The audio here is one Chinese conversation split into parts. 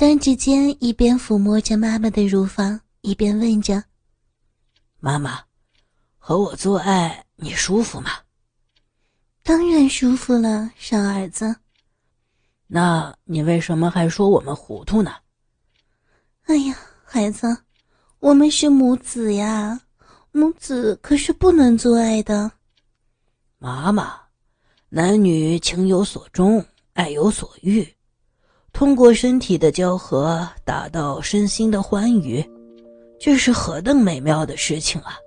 张志坚一边抚摸着妈妈的乳房，一边问着：“妈妈，和我做爱你舒服吗？”“当然舒服了，傻儿子。”“那你为什么还说我们糊涂呢？”“哎呀，孩子，我们是母子呀，母子可是不能做爱的。”“妈妈，男女情有所钟，爱有所欲。”通过身体的交合达到身心的欢愉，这是何等美妙的事情啊！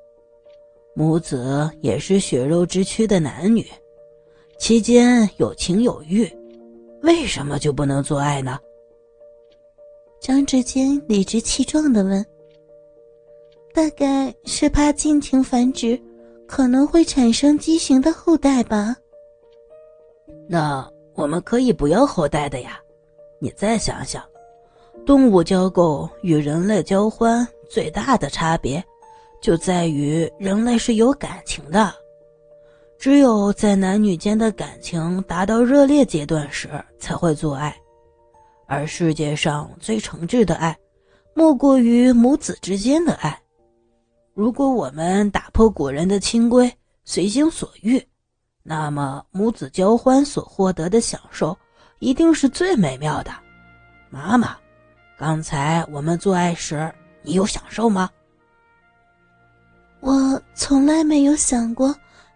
母子也是血肉之躯的男女，其间有情有欲，为什么就不能做爱呢？张志坚理直气壮地问：“大概是怕尽情繁殖，可能会产生畸形的后代吧？”那我们可以不要后代的呀。你再想想，动物交媾与人类交欢最大的差别，就在于人类是有感情的，只有在男女间的感情达到热烈阶段时才会做爱，而世界上最诚挚的爱，莫过于母子之间的爱。如果我们打破古人的清规，随心所欲，那么母子交欢所获得的享受。一定是最美妙的，妈妈。刚才我们做爱时，你有享受吗？我从来没有想过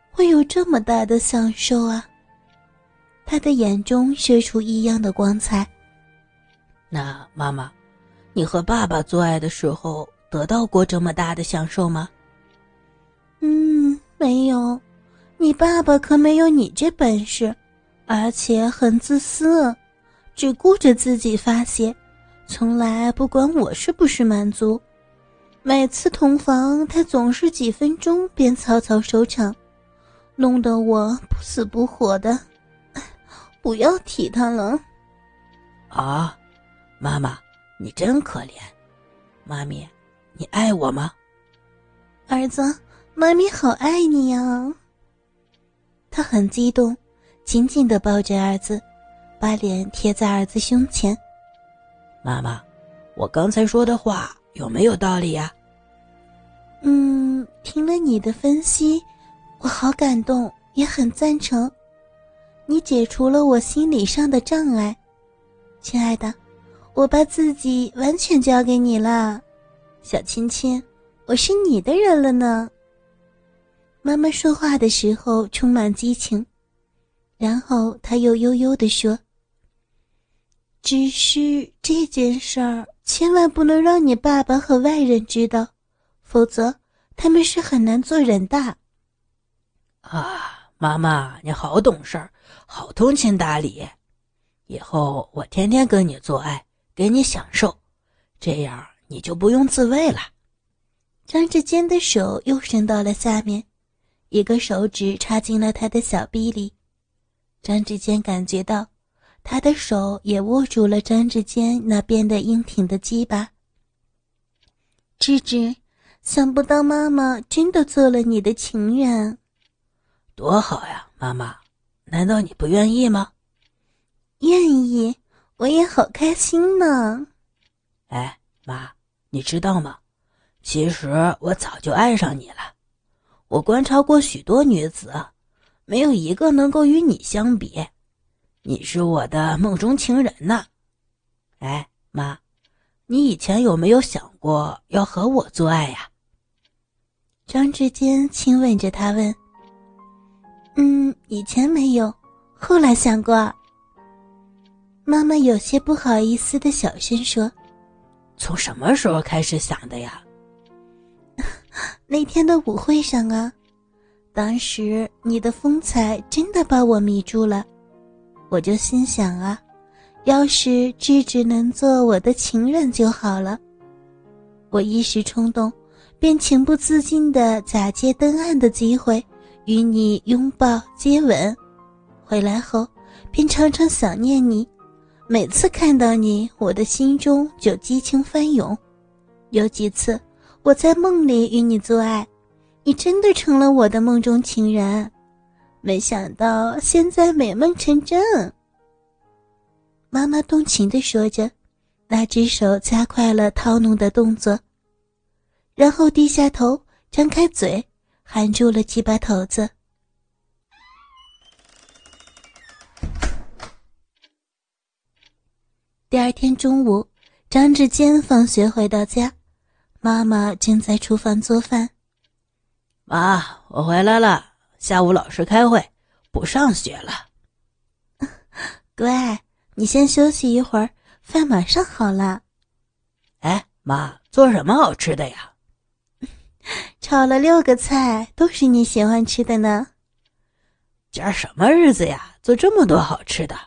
会有这么大的享受啊！他的眼中射出异样的光彩。那妈妈，你和爸爸做爱的时候得到过这么大的享受吗？嗯，没有。你爸爸可没有你这本事。而且很自私，只顾着自己发泄，从来不管我是不是满足。每次同房，他总是几分钟便草草收场，弄得我不死不活的。不要提他了。啊，妈妈，你真可怜。妈咪，你爱我吗？儿子，妈咪好爱你呀。他很激动。紧紧的抱着儿子，把脸贴在儿子胸前。妈妈，我刚才说的话有没有道理呀？嗯，听了你的分析，我好感动，也很赞成。你解除了我心理上的障碍，亲爱的，我把自己完全交给你了，小亲亲，我是你的人了呢。妈妈说话的时候充满激情。然后他又悠悠地说：“只是这件事儿千万不能让你爸爸和外人知道，否则他们是很难做人的。”啊，妈妈，你好懂事儿，好通情达理。以后我天天跟你做爱，给你享受，这样你就不用自慰了。张志坚的手又伸到了下面，一个手指插进了他的小臂里。张志坚感觉到，他的手也握住了张志坚那边的硬挺的鸡巴。芝芝，想不到妈妈真的做了你的情人，多好呀！妈妈，难道你不愿意吗？愿意，我也好开心呢。哎，妈，你知道吗？其实我早就爱上你了。我观察过许多女子。没有一个能够与你相比，你是我的梦中情人呢。哎，妈，你以前有没有想过要和我做爱呀？张志坚亲吻着她问：“嗯，以前没有，后来想过。”妈妈有些不好意思的小声说：“从什么时候开始想的呀？” 那天的舞会上啊。当时你的风采真的把我迷住了，我就心想啊，要是芝芝能做我的情人就好了。我一时冲动，便情不自禁地假借登岸的机会与你拥抱接吻。回来后，便常常想念你，每次看到你，我的心中就激情翻涌。有几次，我在梦里与你做爱。你真的成了我的梦中情人，没想到现在美梦成真。妈妈动情的说着，那只手加快了掏弄的动作，然后低下头，张开嘴，含住了鸡巴头子。第二天中午，张志坚放学回到家，妈妈正在厨房做饭。妈，我回来了。下午老师开会，不上学了。乖，你先休息一会儿，饭马上好了。哎，妈，做什么好吃的呀？炒了六个菜，都是你喜欢吃的呢。今儿什么日子呀？做这么多好吃的？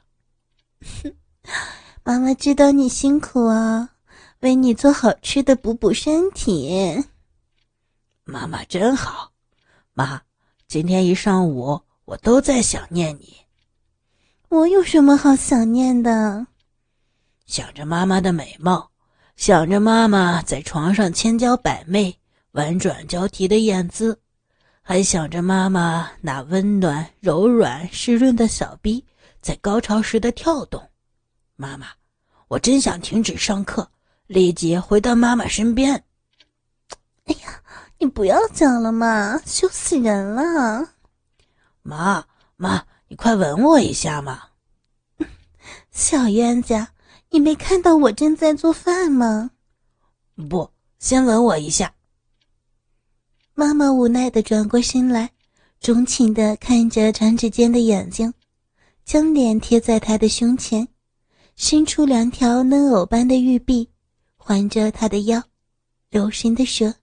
妈妈知道你辛苦啊，为你做好吃的补补身体。妈妈真好，妈，今天一上午我都在想念你。我有什么好想念的？想着妈妈的美貌，想着妈妈在床上千娇百媚、婉转交替的艳姿，还想着妈妈那温暖、柔软、湿润的小臂在高潮时的跳动。妈妈，我真想停止上课，立即回到妈妈身边。哎呀，你不要讲了嘛，羞死人了！妈妈，你快吻我一下嘛！小冤家，你没看到我正在做饭吗？不，先吻我一下。妈妈无奈的转过身来，钟情的看着长指尖的眼睛，将脸贴在他的胸前。伸出两条嫩藕般的玉臂，环着他的腰，柔声的说：“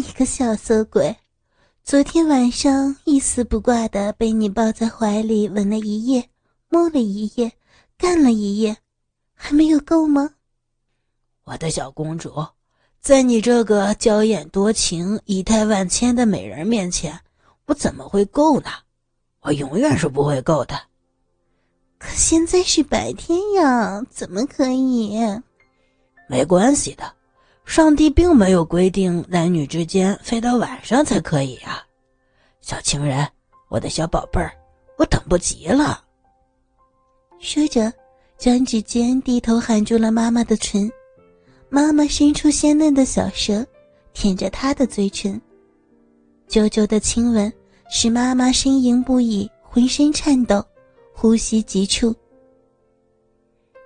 你个小色鬼，昨天晚上一丝不挂的被你抱在怀里吻了一夜，摸了一夜，干了一夜，还没有够吗？我的小公主，在你这个娇艳多情、仪态万千的美人面前，我怎么会够呢？我永远是不会够的。”可现在是白天呀，怎么可以？没关系的，上帝并没有规定男女之间非到晚上才可以呀。小情人，我的小宝贝儿，我等不及了。说着，张指尖低头含住了妈妈的唇，妈妈伸出鲜嫩的小舌，舔着她的嘴唇，久久的亲吻使妈妈呻吟不已，浑身颤抖。呼吸急促，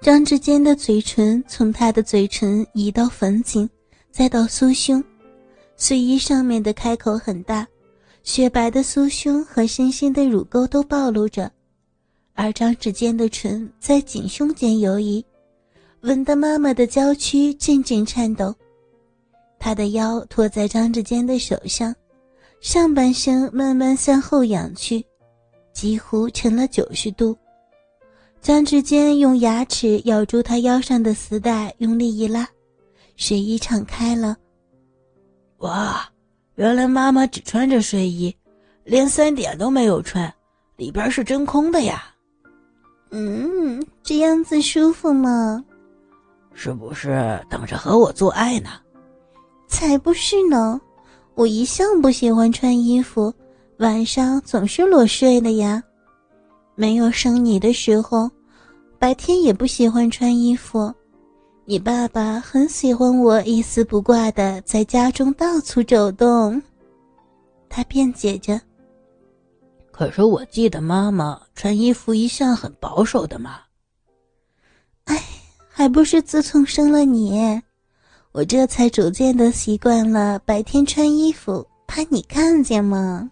张志坚的嘴唇从他的嘴唇移到粉颈，再到酥胸，睡衣上面的开口很大，雪白的酥胸和深深的乳沟都暴露着，而张志坚的唇在颈胸间游移，吻得妈妈的娇躯阵阵颤抖，她的腰托在张志坚的手上，上半身慢慢向后仰去。几乎成了九十度，张志坚用牙齿咬住他腰上的丝带，用力一拉，睡衣敞开了。哇，原来妈妈只穿着睡衣，连三点都没有穿，里边是真空的呀。嗯，这样子舒服吗？是不是等着和我做爱呢？才不是呢，我一向不喜欢穿衣服。晚上总是裸睡的呀，没有生你的时候，白天也不喜欢穿衣服。你爸爸很喜欢我一丝不挂的在家中到处走动，他辩解着。可是我记得妈妈穿衣服一向很保守的嘛。哎，还不是自从生了你，我这才逐渐的习惯了白天穿衣服，怕你看见吗？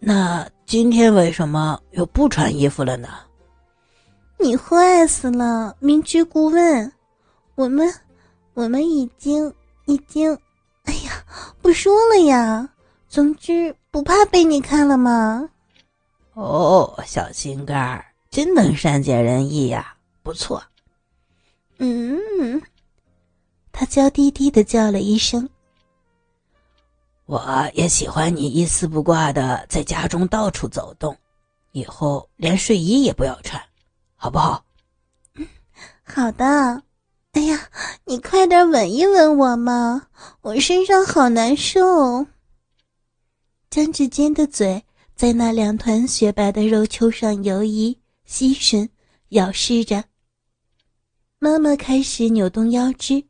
那今天为什么又不穿衣服了呢？你坏死了，明知故问。我们，我们已经，已经，哎呀，不说了呀。总之，不怕被你看了吗？哦，小心肝儿，真能善解人意呀，不错。嗯，他娇滴滴的叫了一声。我也喜欢你一丝不挂的在家中到处走动，以后连睡衣也不要穿，好不好？好的。哎呀，你快点吻一吻我嘛，我身上好难受。张志坚的嘴在那两团雪白的肉丘上游移、吸吮、咬噬着。妈妈开始扭动腰肢，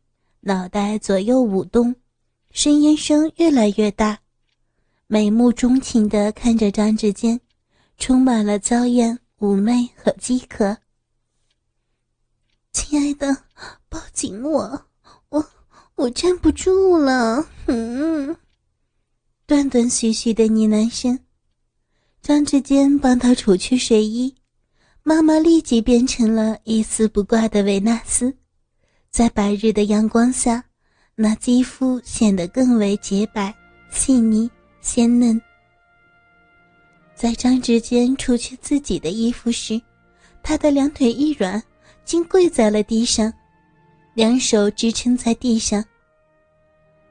脑袋左右舞动，呻吟声越来越大，眉目钟情地看着张志坚，充满了娇艳、妩媚和饥渴。亲爱的，抱紧我，我我站不住了。嗯，断断续续的呢喃声。张志坚帮他除去睡衣，妈妈立即变成了一丝不挂的维纳斯，在白日的阳光下，那肌肤显得更为洁白、细腻、鲜嫩。在张志坚除去自己的衣服时，他的两腿一软，竟跪在了地上，两手支撑在地上。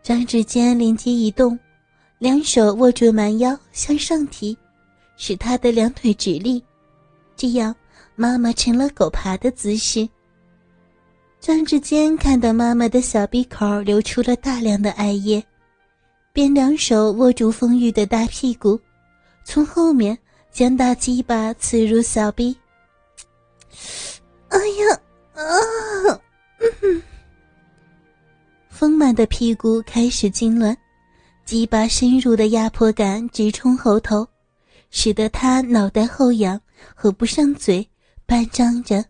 张志坚灵机一动，两手握住蛮腰向上提。使他的两腿直立，这样妈妈成了狗爬的姿势。张志坚看到妈妈的小鼻口流出了大量的艾叶，便两手握住丰腴的大屁股，从后面将大鸡巴刺入小臂。哎呀啊！丰满的屁股开始痉挛，鸡巴深入的压迫感直冲喉头。使得他脑袋后仰，合不上嘴，半张着，